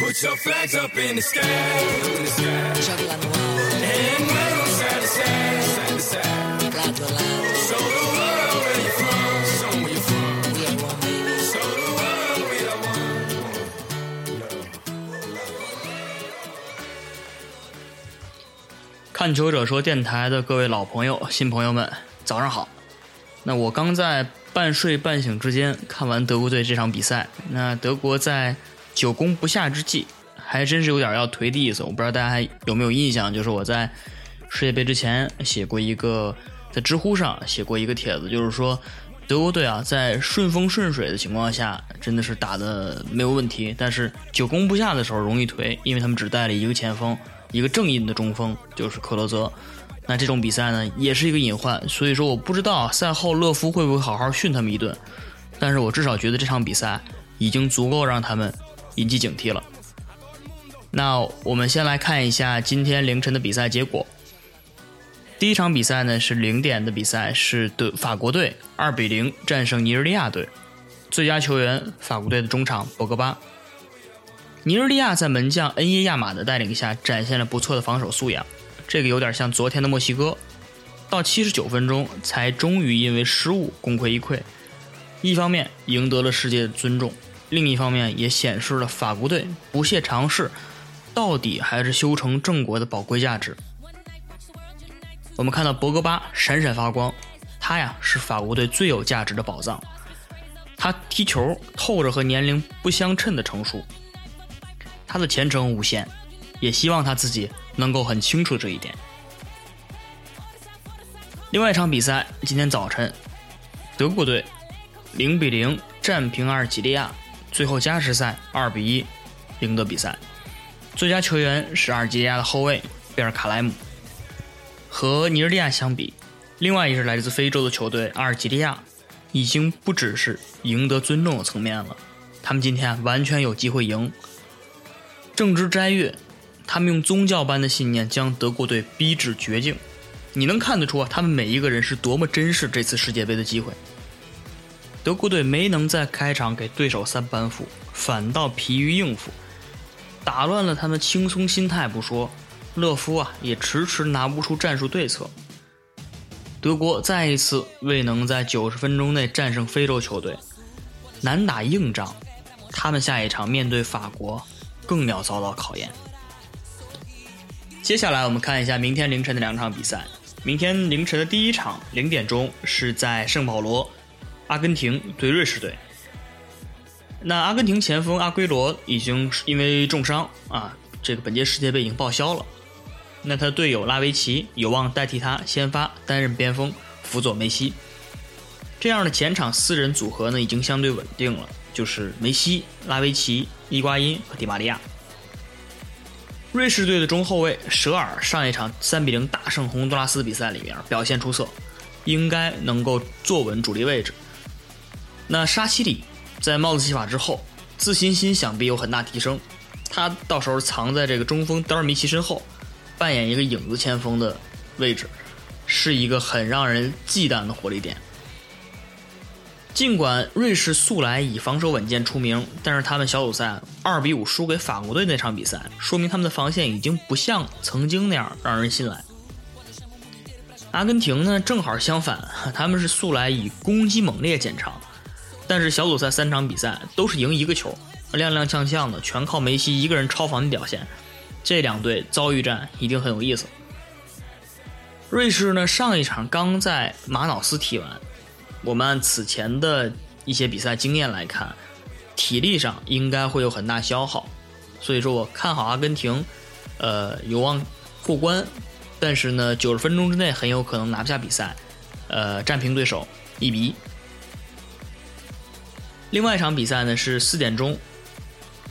Put your flags up in the sky, in the sky. And wave 'em side to side, side to side. Show the world where you're from, show 'em where you're from. Show the world we are one. 看球者说电台的各位老朋友、新朋友们，早上好。那我刚在半睡半醒之间看完德国队这场比赛。那德国在久攻不下之际，还真是有点要颓的意思。我不知道大家还有没有印象，就是我在世界杯之前写过一个，在知乎上写过一个帖子，就是说德国队啊，在顺风顺水的情况下，真的是打的没有问题，但是久攻不下的时候容易颓，因为他们只带了一个前锋。一个正印的中锋就是克罗泽，那这种比赛呢也是一个隐患，所以说我不知道赛后勒夫会不会好好训他们一顿，但是我至少觉得这场比赛已经足够让他们引起警惕了。那我们先来看一下今天凌晨的比赛结果。第一场比赛呢是零点的比赛，是德法国队二比零战胜尼日利亚队，最佳球员法国队的中场博格巴。尼日利亚在门将恩耶亚马的带领下展现了不错的防守素养，这个有点像昨天的墨西哥。到七十九分钟才终于因为失误功亏一篑，一方面赢得了世界的尊重，另一方面也显示了法国队不懈尝试，到底还是修成正果的宝贵价值。我们看到博格巴闪闪发光，他呀是法国队最有价值的宝藏，他踢球透着和年龄不相称的成熟。他的前程无限，也希望他自己能够很清楚这一点。另外一场比赛，今天早晨，德国队零比零战平阿尔及利亚，最后加时赛二比一赢得比赛。最佳球员是阿尔及利亚的后卫贝尔卡莱姆。和尼日利亚相比，另外一支来自非洲的球队阿尔及利亚，已经不只是赢得尊重的层面了，他们今天完全有机会赢。正值斋月，他们用宗教般的信念将德国队逼至绝境。你能看得出啊，他们每一个人是多么珍视这次世界杯的机会。德国队没能在开场给对手三板斧，反倒疲于应付，打乱了他们轻松心态不说，勒夫啊也迟迟拿不出战术对策。德国再一次未能在九十分钟内战胜非洲球队，难打硬仗。他们下一场面对法国。更要遭到考验。接下来我们看一下明天凌晨的两场比赛。明天凌晨的第一场零点钟是在圣保罗，阿根廷对瑞士队。那阿根廷前锋阿圭罗已经因为重伤啊，这个本届世界杯已经报销了。那他队友拉维奇有望代替他先发，担任边锋，辅佐梅西。这样的前场四人组合呢，已经相对稳定了。就是梅西、拉维奇、伊瓜因和迪玛利亚。瑞士队的中后卫舍尔上一场三比零大胜洪都拉斯比赛里面表现出色，应该能够坐稳主力位置。那沙奇里在帽子戏法之后，自信心想必有很大提升。他到时候藏在这个中锋德尔米奇身后，扮演一个影子前锋的位置，是一个很让人忌惮的火力点。尽管瑞士素来以防守稳健出名，但是他们小组赛二比五输给法国队那场比赛，说明他们的防线已经不像曾经那样让人信赖。阿根廷呢，正好相反，他们是素来以攻击猛烈见长，但是小组赛三场比赛都是赢一个球，踉踉跄跄的，全靠梅西一个人超凡的表现。这两队遭遇战一定很有意思。瑞士呢，上一场刚在马瑙斯踢完。我们按此前的一些比赛经验来看，体力上应该会有很大消耗，所以说我看好阿根廷，呃，有望过关，但是呢，九十分钟之内很有可能拿不下比赛，呃，战平对手一比一。另外一场比赛呢是四点钟，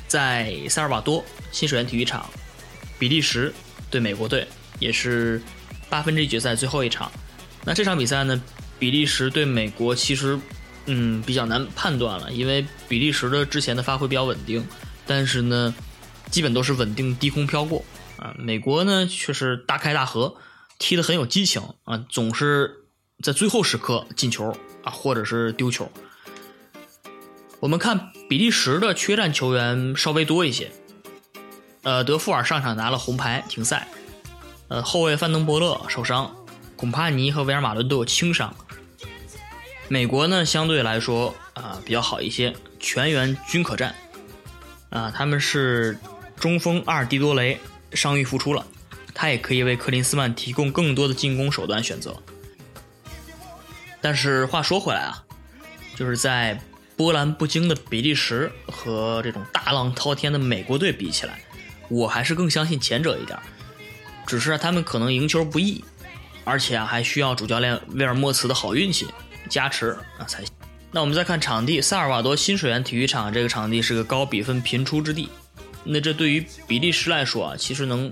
在萨尔瓦多新水源体育场，比利时对美国队，也是八分之一决赛最后一场。那这场比赛呢？比利时对美国其实，嗯，比较难判断了，因为比利时的之前的发挥比较稳定，但是呢，基本都是稳定低空飘过啊。美国呢却是大开大合，踢得很有激情啊，总是在最后时刻进球啊，或者是丢球。我们看比利时的缺战球员稍微多一些，呃，德富尔上场拿了红牌停赛，呃，后卫范登伯勒受伤，孔帕尼和维尔马伦都有轻伤。美国呢，相对来说啊比较好一些，全员均可战。啊，他们是中锋阿尔蒂多雷伤愈复出了，他也可以为克林斯曼提供更多的进攻手段选择。但是话说回来啊，就是在波澜不惊的比利时和这种大浪滔天的美国队比起来，我还是更相信前者一点。只是他们可能赢球不易，而且啊还需要主教练威尔莫茨的好运气。加持啊才行。那我们再看场地，萨尔瓦多新水源体育场这个场地是个高比分频出之地。那这对于比利时来说啊，其实能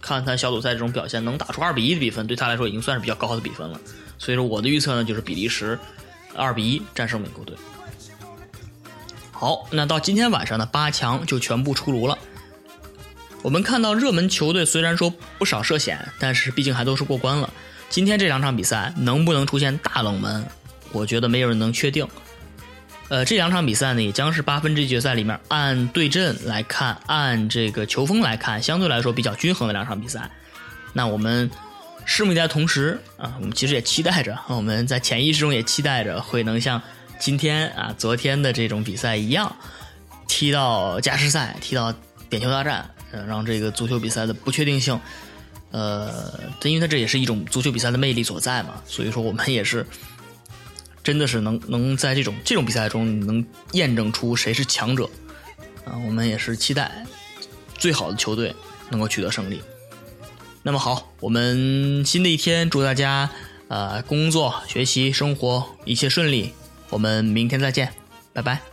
看他小组赛这种表现，能打出二比一的比分，对他来说已经算是比较高的比分了。所以说我的预测呢，就是比利时二比一战胜美国队。好，那到今天晚上呢，八强就全部出炉了。我们看到热门球队虽然说不少涉险，但是毕竟还都是过关了。今天这两场比赛能不能出现大冷门？我觉得没有人能确定。呃，这两场比赛呢，也将是八分之一决赛里面按对阵来看，按这个球风来看，相对来说比较均衡的两场比赛。那我们拭目以待，同时啊，我们其实也期待着，我们在潜意识中也期待着会能像今天啊、昨天的这种比赛一样，踢到加时赛，踢到点球大战，呃，让这个足球比赛的不确定性，呃，因为它这也是一种足球比赛的魅力所在嘛，所以说我们也是。真的是能能在这种这种比赛中能验证出谁是强者啊！我们也是期待最好的球队能够取得胜利。那么好，我们新的一天祝大家呃工作、学习、生活一切顺利。我们明天再见，拜拜。